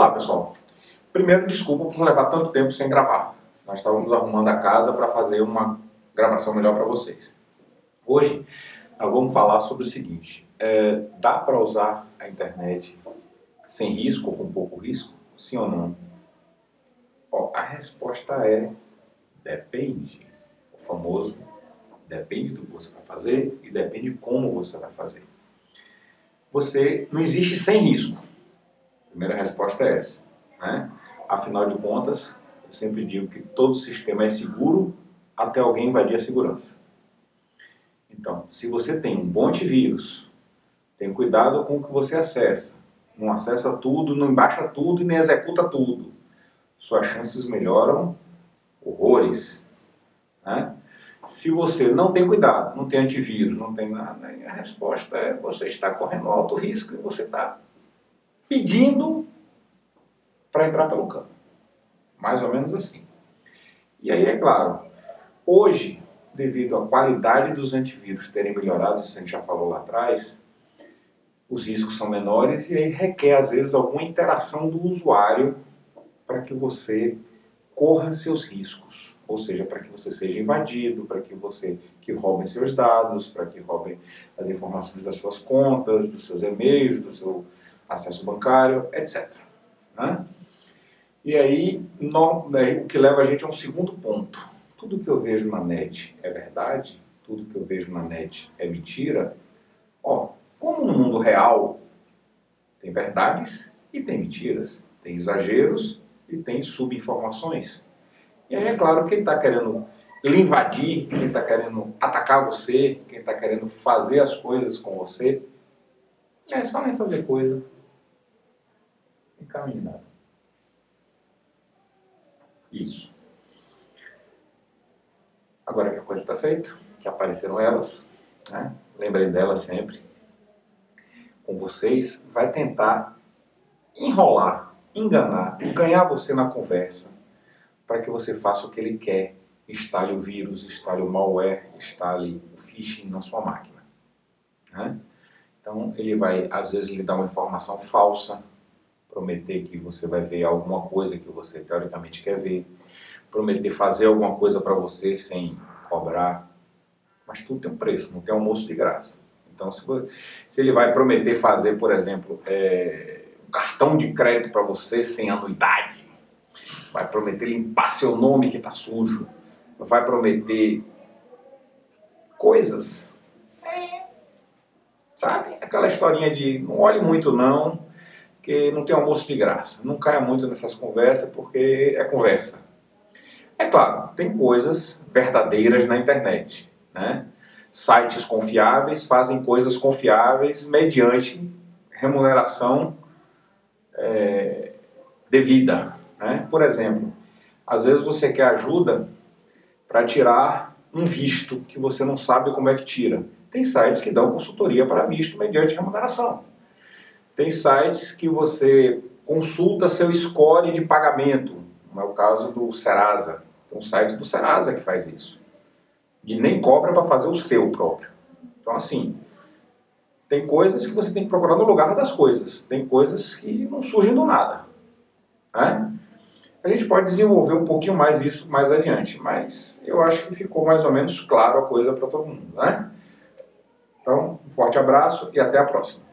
Olá, pessoal. Primeiro, desculpa por levar tanto tempo sem gravar. Nós estávamos arrumando a casa para fazer uma gravação melhor para vocês. Hoje, nós vamos falar sobre o seguinte: é, dá para usar a internet sem risco ou com pouco risco? Sim ou não? Ó, a resposta é depende. O famoso depende do que você vai fazer e depende de como você vai fazer. Você não existe sem risco. Primeira resposta é essa. Né? Afinal de contas, eu sempre digo que todo sistema é seguro até alguém invadir a segurança. Então, se você tem um bom antivírus, tem cuidado com o que você acessa, não acessa tudo, não baixa tudo e nem executa tudo, suas chances melhoram horrores. Né? Se você não tem cuidado, não tem antivírus, não tem nada, a resposta é você está correndo alto risco e você está pedindo para entrar pelo cano. Mais ou menos assim. E aí, é claro, hoje, devido à qualidade dos antivírus terem melhorado, isso a gente já falou lá atrás, os riscos são menores e aí requer, às vezes, alguma interação do usuário para que você corra seus riscos. Ou seja, para que você seja invadido, para que você que roubem seus dados, para que roubem as informações das suas contas, dos seus e-mails, do seu acesso bancário, etc. Né? E aí, no, né, o que leva a gente a um segundo ponto. Tudo que eu vejo na net é verdade? Tudo que eu vejo na net é mentira? Ó, como no mundo real tem verdades e tem mentiras, tem exageros e tem subinformações. E aí, é claro, quem está querendo lhe invadir, quem está querendo atacar você, quem está querendo fazer as coisas com você, é só nem fazer coisa encaminhado. Isso. Agora que a coisa está feita, que apareceram elas, né? lembrem delas sempre, com vocês, vai tentar enrolar, enganar, ganhar você na conversa, para que você faça o que ele quer, instale o vírus, instale o malware, instale o phishing na sua máquina. Né? Então ele vai, às vezes, lhe dar uma informação falsa, prometer que você vai ver alguma coisa que você teoricamente quer ver, prometer fazer alguma coisa para você sem cobrar, mas tudo tem um preço, não tem almoço de graça. Então, se, você, se ele vai prometer fazer, por exemplo, é, um cartão de crédito para você sem anuidade, vai prometer limpar seu nome que está sujo, vai prometer coisas, sabe? Aquela historinha de não olhe muito não, que não tem almoço de graça. Não caia muito nessas conversas, porque é conversa. É claro, tem coisas verdadeiras na internet. Né? Sites confiáveis fazem coisas confiáveis mediante remuneração é, devida. Né? Por exemplo, às vezes você quer ajuda para tirar um visto que você não sabe como é que tira. Tem sites que dão consultoria para visto mediante remuneração. Tem sites que você consulta seu score de pagamento, como é o caso do Serasa. Tem sites do Serasa que faz isso. E nem cobra para fazer o seu próprio. Então, assim, tem coisas que você tem que procurar no lugar das coisas. Tem coisas que não surgem do nada. Né? A gente pode desenvolver um pouquinho mais isso mais adiante, mas eu acho que ficou mais ou menos claro a coisa para todo mundo. Né? Então, um forte abraço e até a próxima.